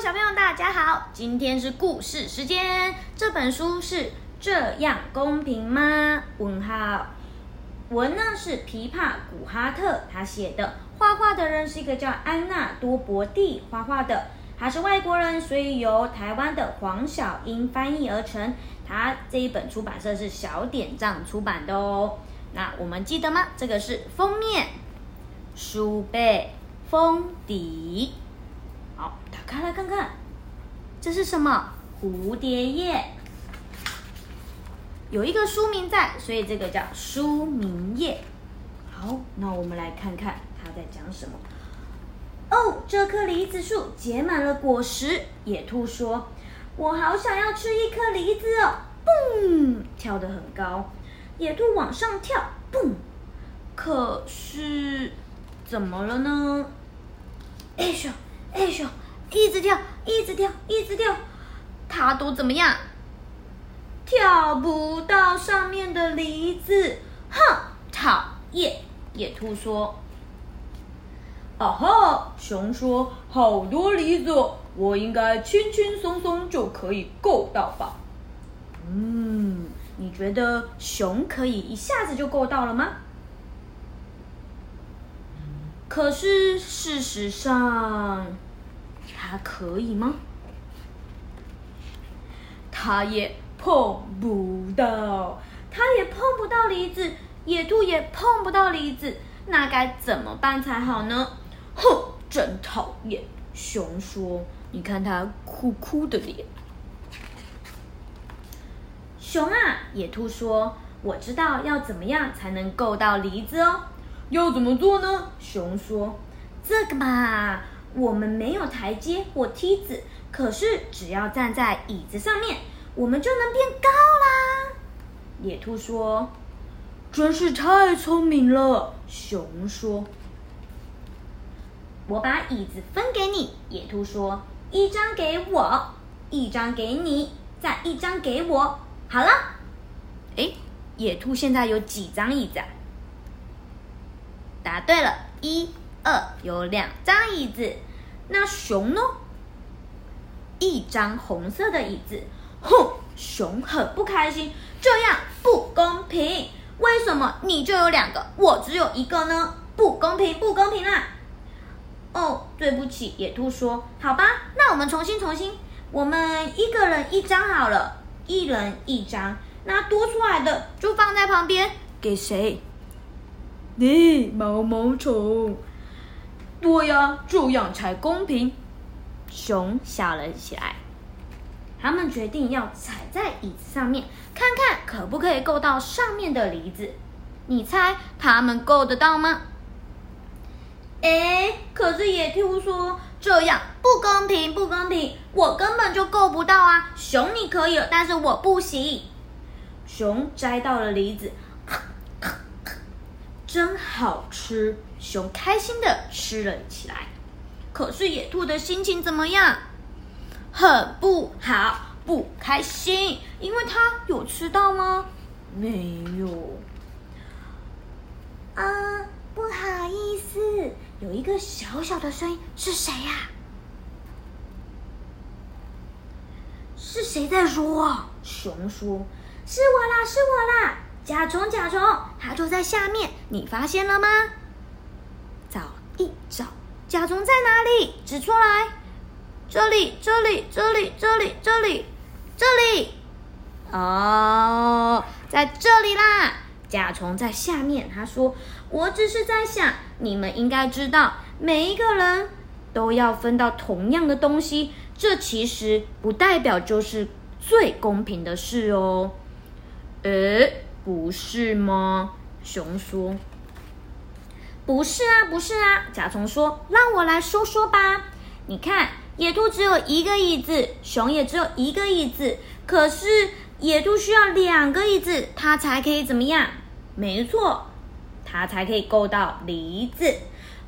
小朋友，大家好！今天是故事时间。这本书是这样公平吗？问号。文呢是琵琶古哈特他写的，画画的人是一个叫安娜多伯蒂画画的，他是外国人，所以由台湾的黄小英翻译而成。他这一本出版社是小点账出版的哦。那我们记得吗？这个是封面、书背、封底。开来看看，这是什么？蝴蝶叶，有一个书名在，所以这个叫书名页。好，那我们来看看他在讲什么。哦，这棵梨子树结满了果实。野兔说：“我好想要吃一颗梨子哦！”嘣，跳得很高。野兔往上跳，嘣。可是怎么了呢？哎咻！哎咻，一直跳，一直跳，一直跳，它都怎么样？跳不到上面的梨子，哼，讨厌！野兔说。哦吼，熊说，好多梨子，我应该轻轻松松就可以够到吧？嗯，你觉得熊可以一下子就够到了吗？可是事实上，它可以吗？它也碰不到，它也碰不到梨子，野兔也碰不到梨子，那该怎么办才好呢？哼，真讨厌！熊说：“你看它哭哭的脸。”熊啊，野兔说：“我知道要怎么样才能够到梨子哦。”要怎么做呢？熊说：“这个嘛，我们没有台阶或梯子，可是只要站在椅子上面，我们就能变高啦。”野兔说：“真是太聪明了。”熊说：“我把椅子分给你。”野兔说：“一张给我，一张给你，再一张给我。好了，哎，野兔现在有几张椅子啊？”答对了，一、有两张椅子。那熊呢？一张红色的椅子。哼，熊很不开心，这样不公平。为什么你就有两个，我只有一个呢？不公平，不公平啦！哦，对不起，野兔说。好吧，那我们重新重新，我们一个人一张好了，一人一张。那多出来的就放在旁边，给谁？你毛毛虫，对呀，这样才公平。熊笑了起来。他们决定要踩在椅子上面，看看可不可以够到上面的梨子。你猜他们够得到吗？哎，可是野兔说这样不公平，不公平，我根本就够不到啊！熊你可以，但是我不行。熊摘到了梨子。真好吃，熊开心的吃了起来。可是野兔的心情怎么样？很不好，不开心，因为它有吃到吗？没有。啊，不好意思，有一个小小的声音，是谁呀？是谁在说？熊说：“是我啦，是我啦。”甲虫，甲虫，它就在下面，你发现了吗？甲虫在哪里？指出来！这里，这里，这里，这里，这里，这里。哦，在这里啦！甲虫在下面。他说：“我只是在想，你们应该知道，每一个人都要分到同样的东西，这其实不代表就是最公平的事哦。”诶。不是吗？熊说：“不是啊，不是啊。”甲虫说：“让我来说说吧。你看，野兔只有一个椅子，熊也只有一个椅子。可是野兔需要两个椅子，它才可以怎么样？没错，它才可以够到梨子。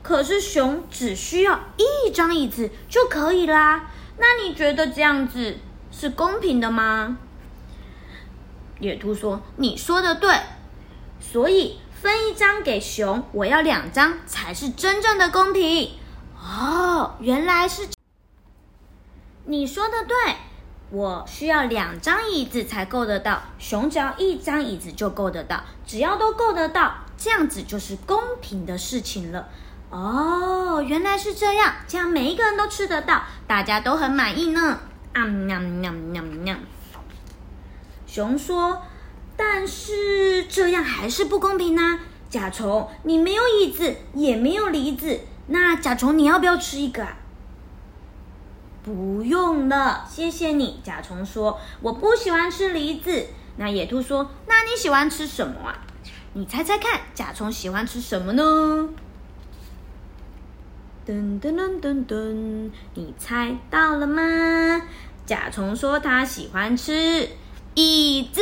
可是熊只需要一张椅子就可以啦。那你觉得这样子是公平的吗？”野兔说：“你说的对，所以分一张给熊，我要两张才是真正的公平。”哦，原来是你说的对，我需要两张椅子才够得到，熊只要一张椅子就够得到，只要都够得到，这样子就是公平的事情了。哦，原来是这样，这样每一个人都吃得到，大家都很满意呢。啊喵喵喵喵！熊说：“但是这样还是不公平呢。”甲虫，你没有椅子，也没有梨子，那甲虫你要不要吃一个啊？不用了，谢谢你。甲虫说：“我不喜欢吃梨子。”那野兔说：“那你喜欢吃什么啊？你猜猜看，甲虫喜欢吃什么呢？”噔噔噔噔噔，你猜到了吗？甲虫说他喜欢吃椅子。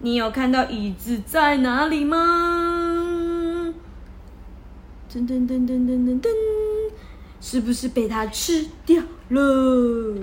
你有看到椅子在哪里吗？噔噔噔噔噔噔噔，是不是被它吃掉了？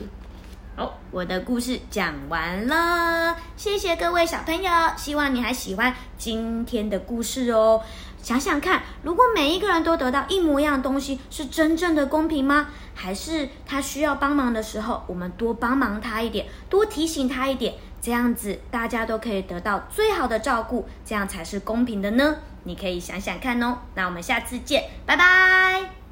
好，我的故事讲完了，谢谢各位小朋友，希望你还喜欢今天的故事哦。想想看，如果每一个人都得到一模一样的东西，是真正的公平吗？还是他需要帮忙的时候，我们多帮忙他一点，多提醒他一点，这样子大家都可以得到最好的照顾，这样才是公平的呢？你可以想想看哦。那我们下次见，拜拜。